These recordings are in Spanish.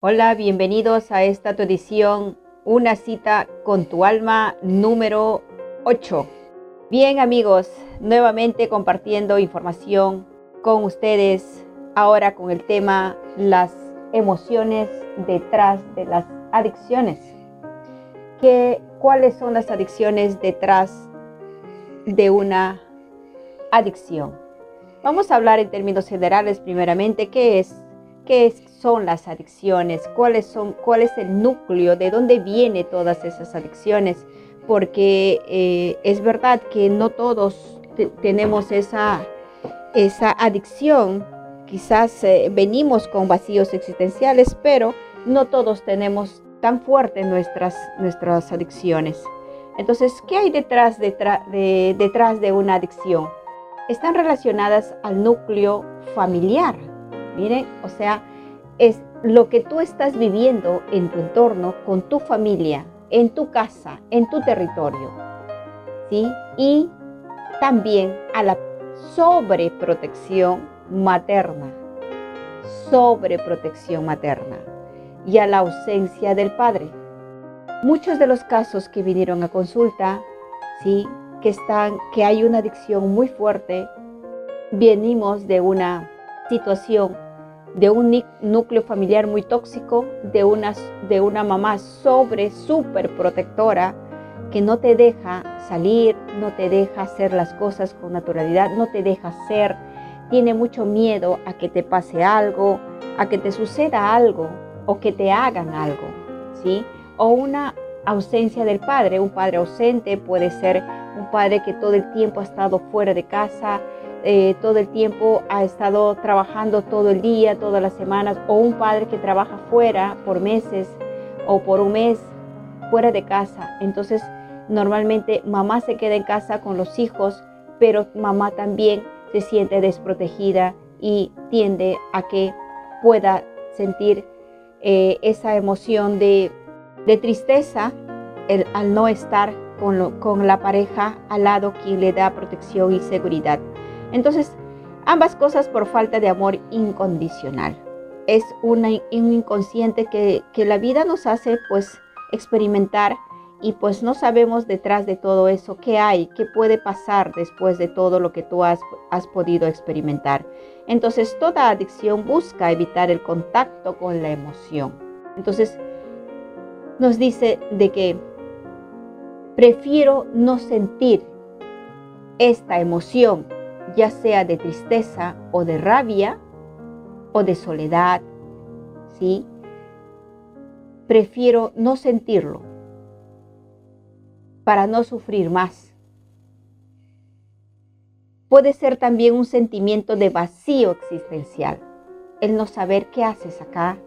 Hola, bienvenidos a esta tu edición, una cita con tu alma número 8. Bien amigos, nuevamente compartiendo información con ustedes, ahora con el tema las emociones detrás de las adicciones. ¿Qué, ¿Cuáles son las adicciones detrás de una adicción? Vamos a hablar en términos generales primeramente qué es qué son las adicciones, cuáles son, cuál es el núcleo, de dónde vienen todas esas adicciones, porque eh, es verdad que no todos tenemos esa, esa adicción, quizás eh, venimos con vacíos existenciales, pero no todos tenemos tan fuertes nuestras, nuestras adicciones. Entonces, ¿qué hay detrás, detrás, de, detrás de una adicción? Están relacionadas al núcleo familiar Miren, o sea, es lo que tú estás viviendo en tu entorno, con tu familia, en tu casa, en tu territorio. ¿Sí? Y también a la sobreprotección materna. Sobreprotección materna. Y a la ausencia del padre. Muchos de los casos que vinieron a consulta, ¿sí? que, están, que hay una adicción muy fuerte, venimos de una situación de un núcleo familiar muy tóxico, de una, de una mamá sobre, súper protectora, que no te deja salir, no te deja hacer las cosas con naturalidad, no te deja ser, tiene mucho miedo a que te pase algo, a que te suceda algo o que te hagan algo, ¿sí? O una ausencia del padre, un padre ausente puede ser un padre que todo el tiempo ha estado fuera de casa, eh, todo el tiempo ha estado trabajando todo el día, todas las semanas, o un padre que trabaja fuera por meses o por un mes fuera de casa. Entonces, normalmente mamá se queda en casa con los hijos, pero mamá también se siente desprotegida y tiende a que pueda sentir eh, esa emoción de, tristeza al no estar con, la pareja al lado quien le da protección y seguridad. Entonces, ambas cosas por falta de amor incondicional. Es un inconsciente que, la vida nos hace pues experimentar y pues no sabemos detrás de todo eso qué hay, qué puede pasar después de todo lo que tú has, has podido experimentar. Entonces toda adicción busca evitar el contacto con la emoción. Entonces nos dice de que prefiero no sentir esta emoción ya sea de tristeza o de rabia o de soledad, ¿sí? Prefiero no sentirlo para no sufrir más. Puede ser también un sentimiento de vacío existencial, el no saber qué haces acá,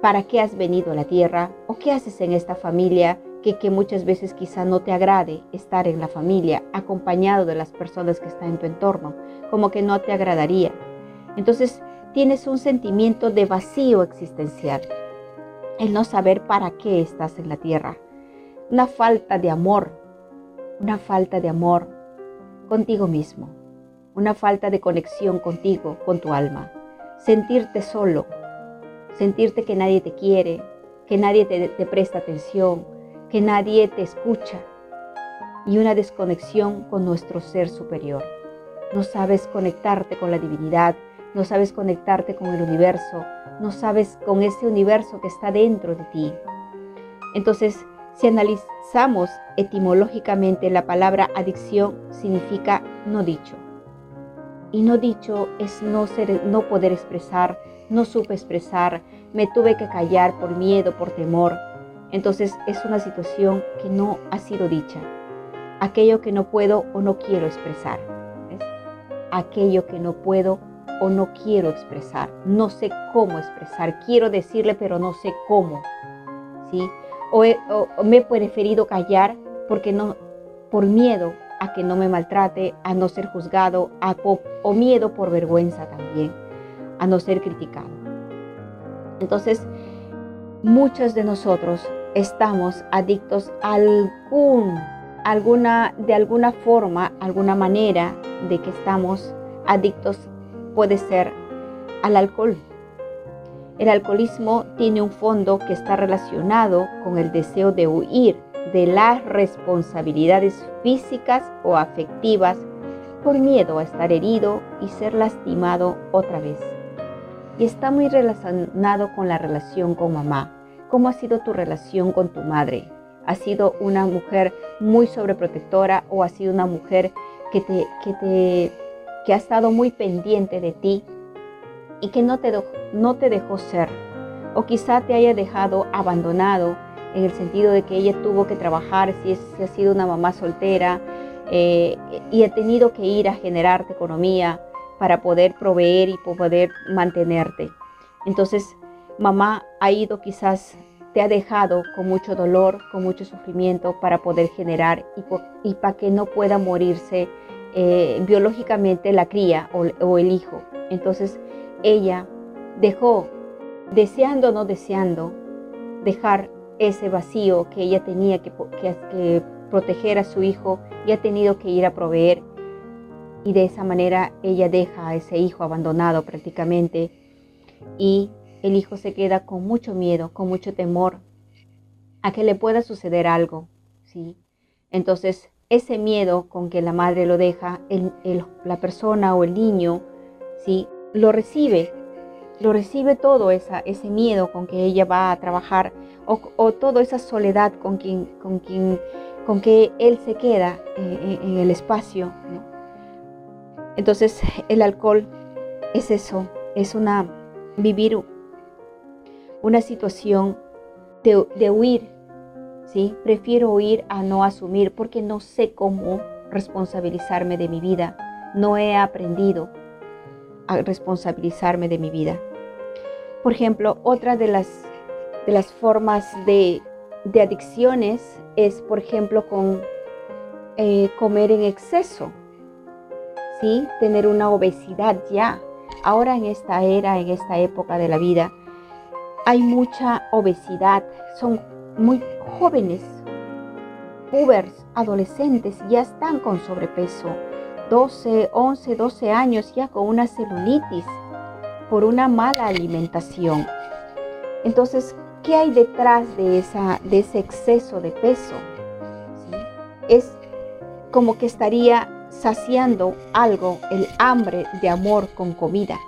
para qué has venido a la tierra o qué haces en esta familia que, muchas veces quizá no te agrade estar en la familia acompañado de las personas que están en tu entorno, como que no te agradaría. Entonces tienes un sentimiento de vacío existencial, el no saber para qué estás en la tierra, una falta de amor, una falta de amor contigo mismo, una falta de conexión contigo, con tu alma, sentirte solo, sentirte que nadie te quiere, que nadie te, te presta atención, que nadie te escucha y una desconexión con nuestro ser superior. No sabes conectarte con la divinidad, no sabes conectarte con el universo, no sabes con ese universo que está dentro de ti. Entonces, si analizamos etimológicamente la palabra adicción, significa no dicho. Y no dicho es no, ser, no poder expresar, no supe expresar, me tuve que callar por miedo, por temor, entonces es una situación que no ha sido dicha. Aquello que no puedo o no quiero expresar. Aquello que no puedo o no quiero expresar. No sé cómo expresar. Quiero decirle, pero no sé cómo. ¿Sí? O, me he preferido callar porque no, por miedo a que no me maltrate, a no ser juzgado, o miedo por vergüenza también, a no ser criticado. Entonces, muchos de nosotros estamos adictos a algún, alguna, de alguna forma, alguna manera de que estamos adictos puede ser al alcohol. El alcoholismo tiene un fondo que está relacionado con el deseo de huir de las responsabilidades físicas o afectivas por miedo a estar herido y ser lastimado otra vez. Y está muy relacionado con la relación con mamá. ¿Cómo ha sido tu relación con tu madre? ¿Ha sido una mujer muy sobreprotectora o ha sido una mujer que, te, que, te, que ha estado muy pendiente de ti y que no te, no te dejó ser? O quizá te haya dejado abandonado en el sentido de que ella tuvo que trabajar, si, es, ha sido una mamá soltera eh, y ha tenido que ir a generarte economía para poder proveer y poder mantenerte. Entonces, mamá ha ido quizás, te ha dejado con mucho dolor, con mucho sufrimiento para poder generar y, para que no pueda morirse eh, biológicamente la cría o, el hijo. Entonces, ella dejó, deseando o no deseando, dejar ese vacío que ella tenía que, proteger a su hijo y ha tenido que ir a proveer. Y de esa manera ella deja a ese hijo abandonado prácticamente y el hijo se queda con mucho miedo, con mucho temor a que le pueda suceder algo. ¿sí? Entonces, ese miedo con que la madre lo deja, la persona o el niño, ¿sí? lo recibe, lo recibe todo esa, ese miedo con que ella va a trabajar o, toda esa soledad con quien, con con que él se queda eh, en, el espacio. Entonces el alcohol es eso, es una vivir una situación de, de huir, ¿sí? Prefiero huir a no asumir porque no sé cómo responsabilizarme de mi vida. No he aprendido a responsabilizarme de mi vida. Por ejemplo, otra de las de las formas de, adicciones es, por ejemplo, con eh, comer en exceso, ¿sí? tener una obesidad ya. Ahora en esta era, en esta época de la vida, hay mucha obesidad. Son muy jóvenes, pubers, adolescentes, ya están con sobrepeso. 12, 11, 12 años ya con una celulitis por una mala alimentación. Entonces, ¿Qué hay detrás de, ese exceso de peso? Es como que estaría saciando algo, el hambre de amor con comida.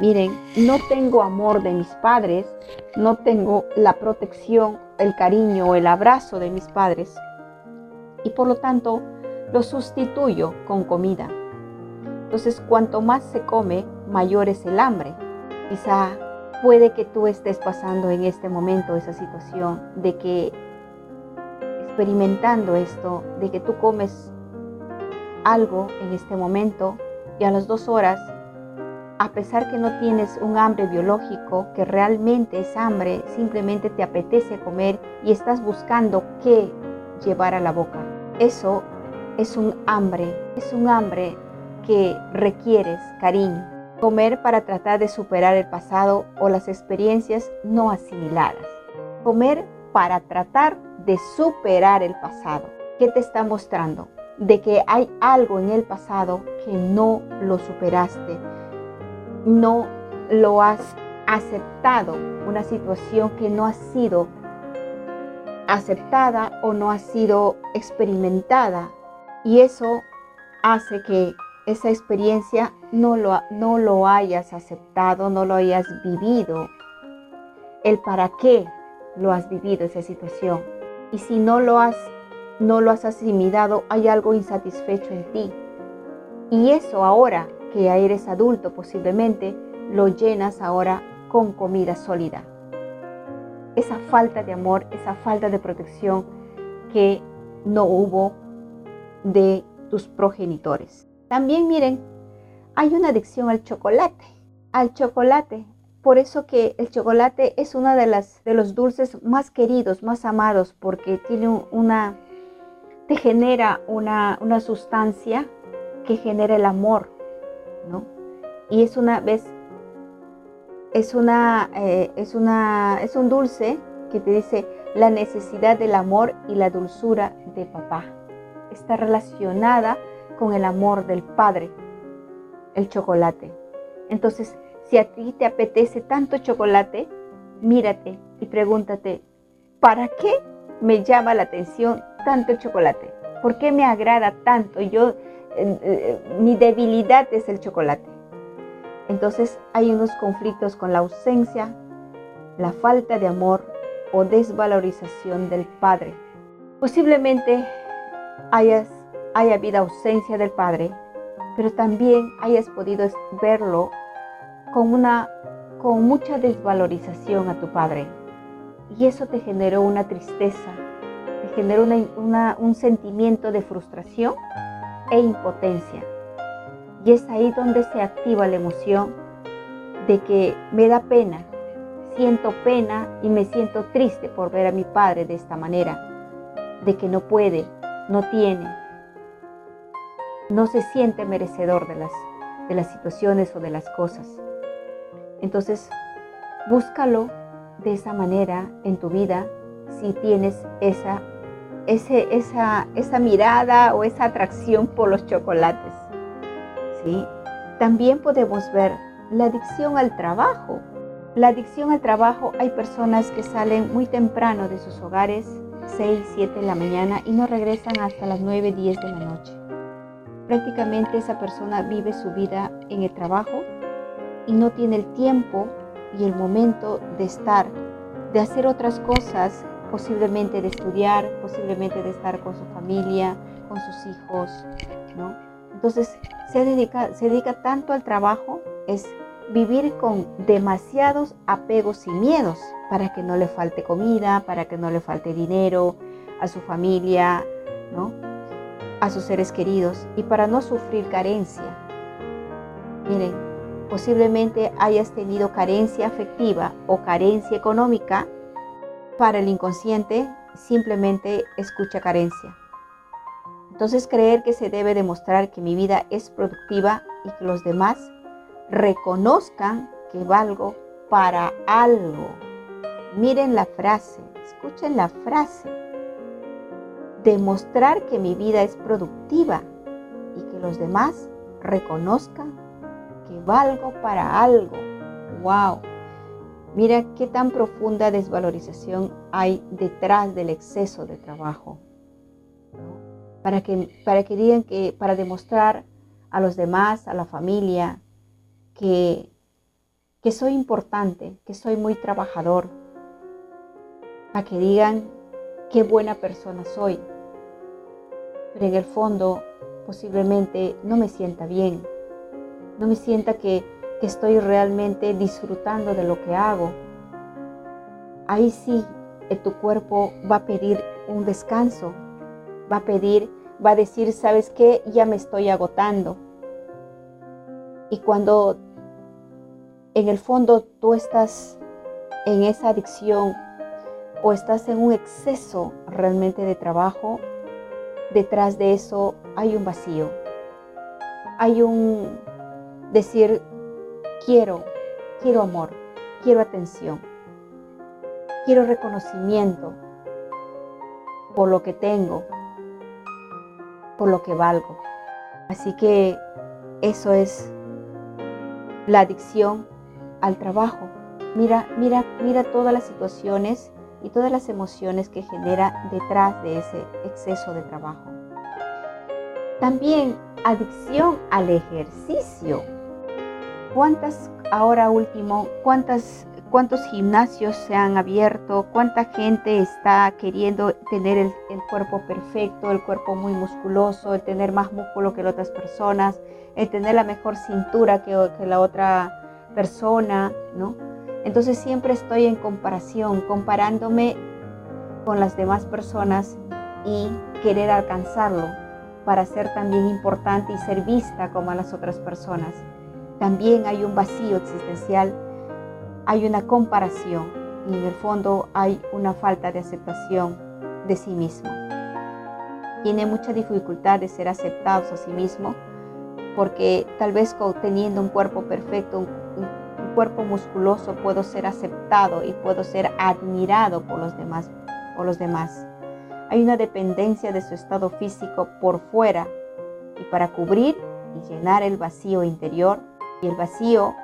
Miren, no tengo amor de mis padres, no tengo la protección, el cariño o el abrazo de mis padres y por lo tanto lo sustituyo con comida. Entonces, cuanto más se come, mayor es el hambre. Quizá Puede que tú estés pasando en este momento esa situación de que experimentando esto, de que tú comes algo en este momento y a las dos horas, a pesar que no tienes un hambre biológico, que realmente es hambre, simplemente te apetece comer y estás buscando qué llevar a la boca. Eso es un hambre, es un hambre que requieres cariño Comer para tratar de superar el pasado o las experiencias no asimiladas. Comer para tratar de superar el pasado. ¿Qué te está mostrando? De que hay algo en el pasado que no lo superaste. No lo has aceptado. Una situación que no ha sido aceptada o no ha sido experimentada. Y eso hace que esa experiencia no lo, no lo hayas aceptado, no lo hayas vivido, el para qué lo has vivido esa situación. Y si no lo has, no lo has asimilado, hay algo insatisfecho en ti. Y eso ahora que eres adulto posiblemente, lo llenas ahora con comida sólida. Esa falta de amor, esa falta de protección que no hubo de tus progenitores. También miren, hay una adicción al chocolate, al chocolate. Por eso que el chocolate es uno de, de los dulces más queridos, más amados, porque tiene una, te genera una, una sustancia que genera el amor, Y es una vez, es una, eh, es una, es un dulce que te dice la necesidad del amor y la dulzura de papá. Está relacionada con el amor del Padre, el chocolate. Entonces, Si a ti te apetece tanto chocolate, mírate y pregúntate, ¿para qué me llama la atención tanto chocolate? ¿Por qué me agrada tanto? Yo, mi debilidad es el chocolate. Entonces hay unos conflictos con la ausencia, la falta de amor o desvalorización del Padre. Posiblemente hayas, haya habido ausencia del Padre, pero también hayas podido verlo con, una, con mucha desvalorización a tu Padre. Y eso te generó una tristeza, te generó un sentimiento de frustración e impotencia. Y es ahí donde se activa la emoción de que me da pena, siento pena y me siento triste por ver a mi padre de esta manera, de que no puede, no tiene, no se siente merecedor de las, de las situaciones o de las cosas. Entonces, búscalo de esa manera en tu vida si tienes esa, esa, esa mirada o esa atracción por los chocolates. ¿sí? También podemos ver la adicción al trabajo. La adicción al trabajo, hay personas que salen muy temprano de sus hogares, 6, 7 de la mañana, y no regresan hasta las 9, 10 de la noche. Prácticamente esa persona vive su vida en el trabajo y no tiene el tiempo y el momento de estar, de hacer otras cosas, posiblemente de estudiar, posiblemente de estar con su familia, con sus hijos, ¿no? Entonces se dedica, se dedica tanto al trabajo, es vivir con demasiados apegos y miedos para que no le falte comida, para que no le falte dinero a su familia, ¿no? a sus seres queridos y para no sufrir carencia. Miren, posiblemente hayas tenido carencia afectiva o carencia económica. Para el inconsciente simplemente escucha carencia. Entonces creer que se debe demostrar que mi vida es productiva y que los demás reconozcan que valgo para algo. Miren la frase, escuchen la frase. Demostrar que mi vida es productiva y que los demás reconozcan que valgo para algo. ¡Wow! Mira qué tan profunda desvalorización hay detrás del exceso de trabajo. Para que, para que digan que, para demostrar a los demás, a la familia, que, que soy importante, que soy muy trabajador, para que digan qué buena persona soy. Pero en el fondo posiblemente no me sienta bien, no me sienta que, estoy realmente disfrutando de lo que hago. Ahí sí, eh, tu cuerpo va a pedir un descanso, va a pedir, va a decir, ¿sabes qué? Ya me estoy agotando. Y cuando en el fondo tú estás en esa adicción o estás en un exceso realmente de trabajo, detrás de eso hay un vacío. Hay un decir, quiero, quiero amor, quiero atención, quiero reconocimiento por lo que tengo, por lo que valgo. Así que eso es la adicción al trabajo. Mira, mira, mira todas las situaciones y todas las emociones que genera detrás de ese exceso de trabajo. También adicción al ejercicio. ¿Cuántas, ahora último, cuántas, cuántos gimnasios se han abierto? ¿Cuánta gente está queriendo tener el, cuerpo perfecto, el cuerpo muy musculoso, el tener más músculo que las otras personas, el tener la mejor cintura que, la otra persona, ¿no? Entonces siempre estoy en comparación, comparándome con las demás personas y querer alcanzarlo para ser también importante y ser vista como a las otras personas. También hay un vacío existencial, hay una comparación y en el fondo hay una falta de aceptación de sí mismo. Tiene mucha dificultad de ser aceptados a sí mismo porque tal vez teniendo un cuerpo perfecto, un, cuerpo musculoso, puedo ser aceptado y puedo ser admirado por los demás. Por los demás. Hay una dependencia de su estado físico por fuera y para cubrir y llenar el vacío interior y el vacío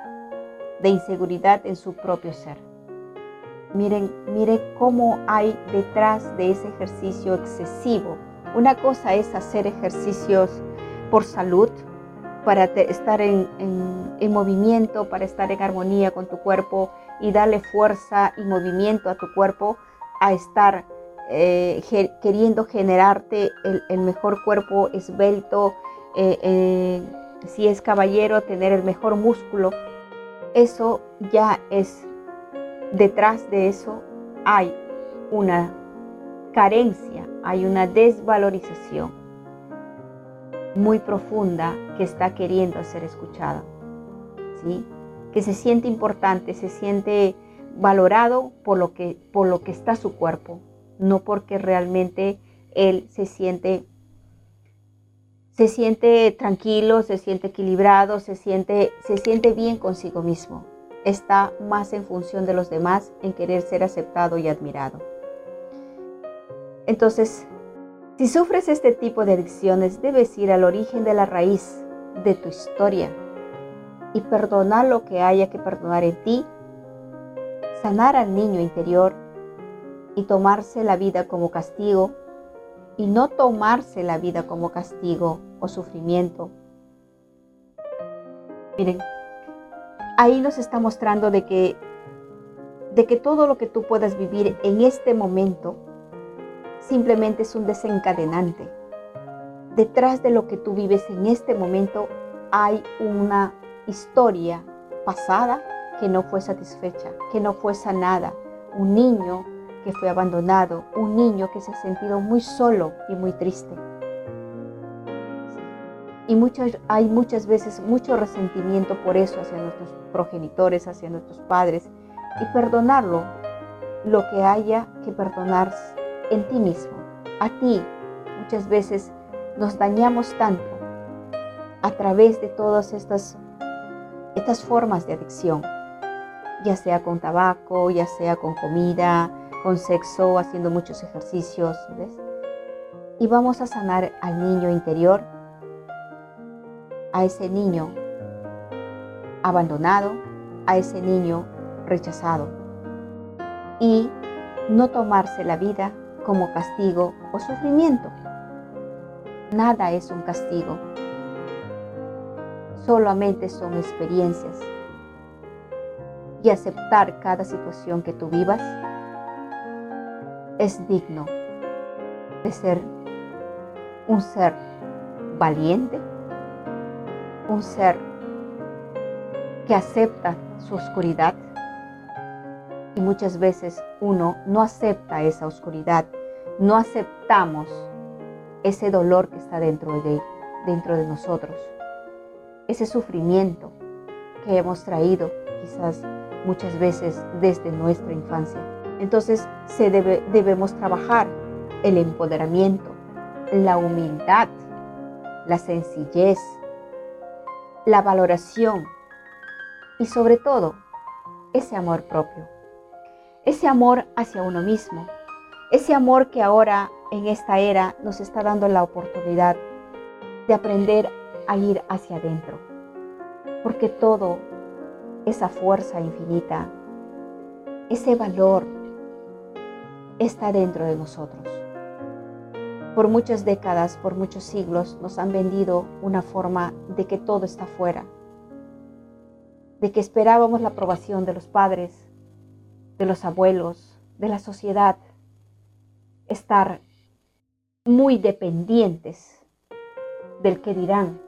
de inseguridad en su propio ser. Miren, miren cómo hay detrás de ese ejercicio excesivo. Una cosa es hacer ejercicios por salud, para estar en, movimiento, para estar en armonía con tu cuerpo y darle fuerza y movimiento a tu cuerpo a estar eh, queriendo generarte el, mejor cuerpo esbelto, eh, si es caballero, tener el mejor músculo. Eso ya es, detrás de eso hay una carencia, hay una desvalorización muy profunda que está queriendo ser escuchada. ¿sí? Que se siente importante, se siente valorado por lo que, por lo que está su cuerpo, no porque realmente él se siente se siente tranquilo, se siente equilibrado, se siente, se siente bien consigo mismo. Está más en función de los demás, en querer ser aceptado y admirado. Entonces, si sufres este tipo de adicciones, debes ir al origen de la raíz de tu historia y perdonar lo que haya que perdonar en ti, sanar al niño interior y tomarse la vida como castigo y no tomarse la vida como castigo o sufrimiento. Miren, ahí nos está mostrando de que de que todo lo que tú puedas vivir en este momento simplemente es un desencadenante. Detrás de lo que tú vives en este momento hay una historia pasada que no fue satisfecha, que no fue sanada. Un niño que fue abandonado, un niño que se ha sentido muy solo y muy triste. Y muchas, hay muchas veces mucho resentimiento por eso hacia nuestros progenitores, hacia nuestros padres. Y perdonarlo, lo que haya que perdonar en ti mismo, a ti. Muchas veces nos dañamos tanto a través de todas estas, estas formas de adicción, ya sea con tabaco, ya sea con comida, con sexo, haciendo muchos ejercicios, ¿ves? Y vamos a sanar al niño interior, a ese niño abandonado, a ese niño rechazado. Y no tomarse la vida como castigo o sufrimiento. Nada es un castigo, solamente son experiencias. Y aceptar cada situación que tú vivas es digno de ser un ser valiente, un ser que acepta su oscuridad y muchas veces uno no acepta esa oscuridad, no aceptamos ese dolor que está dentro de, dentro de nosotros, ese sufrimiento que hemos traído quizás muchas veces desde nuestra infancia. Entonces se debe, debemos trabajar el empoderamiento, la humildad, la sencillez, la valoración y sobre todo ese amor propio. Ese amor hacia uno mismo, ese amor que ahora en esta era nos está dando la oportunidad de aprender a ir hacia adentro, porque todo, esa fuerza infinita, ese valor está dentro de nosotros. Por muchas décadas, por muchos siglos, nos han vendido una forma de que todo está fuera, de que esperábamos la aprobación de los padres, de los abuelos, de la sociedad, estar muy dependientes del que dirán.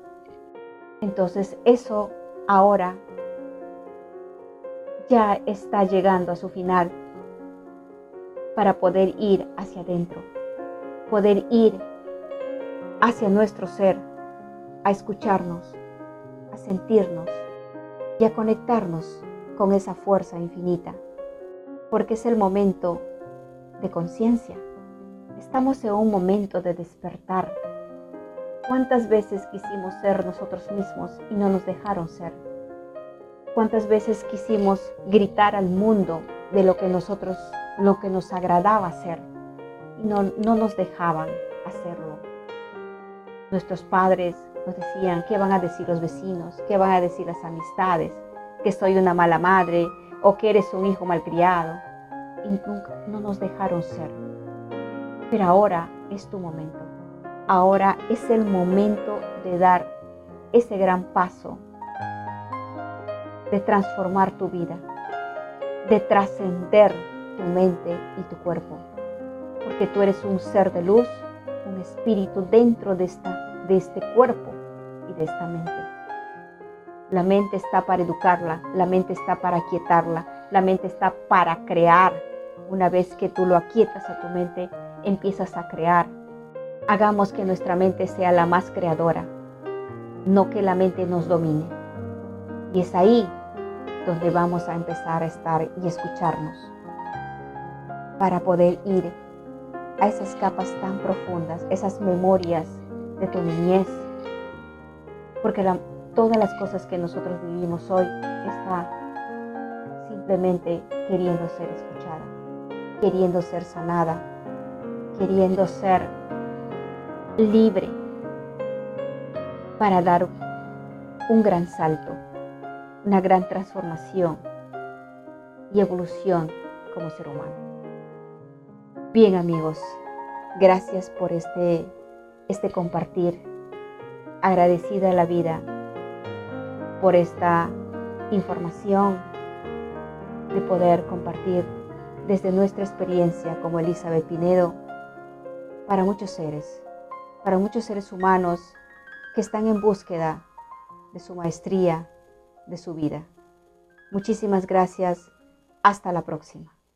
Entonces eso ahora ya está llegando a su final para poder ir hacia adentro, poder ir hacia nuestro ser, a escucharnos, a sentirnos y a conectarnos con esa fuerza infinita porque es el momento de conciencia. Estamos en un momento de despertar. ¿Cuántas veces quisimos ser nosotros mismos y no nos dejaron ser? ¿Cuántas veces quisimos gritar al mundo de lo que nosotros, lo que nos agradaba hacer y no, no nos dejaban hacerlo? Nuestros padres nos decían qué van a decir los vecinos, qué van a decir las amistades, que soy una mala madre o que eres un hijo malcriado. Y nunca, no nos dejaron ser. Pero ahora es tu momento. Ahora es el momento de dar ese gran paso, de transformar tu vida, de trascender tu mente y tu cuerpo. Porque tú eres un ser de luz, un espíritu dentro de, esta, de este cuerpo y de esta mente. La mente está para educarla, la mente está para aquietarla, la mente está para crear. Una vez que tú lo aquietas a tu mente, empiezas a crear. Hagamos que nuestra mente sea la más creadora, no que la mente nos domine. Y es ahí donde vamos a empezar a estar y escucharnos para poder ir a esas capas tan profundas, esas memorias de tu niñez. Porque todas las cosas que nosotros vivimos hoy está simplemente queriendo ser escuchada, queriendo ser sanada, queriendo ser libre para dar un gran salto, una gran transformación y evolución como ser humano. Bien amigos, gracias por este, este compartir. Agradecida la vida por esta información de poder compartir desde nuestra experiencia como Elizabeth Pinedo para muchos seres, para muchos seres humanos que están en búsqueda de su maestría, de su vida. Muchísimas gracias. Hasta la próxima.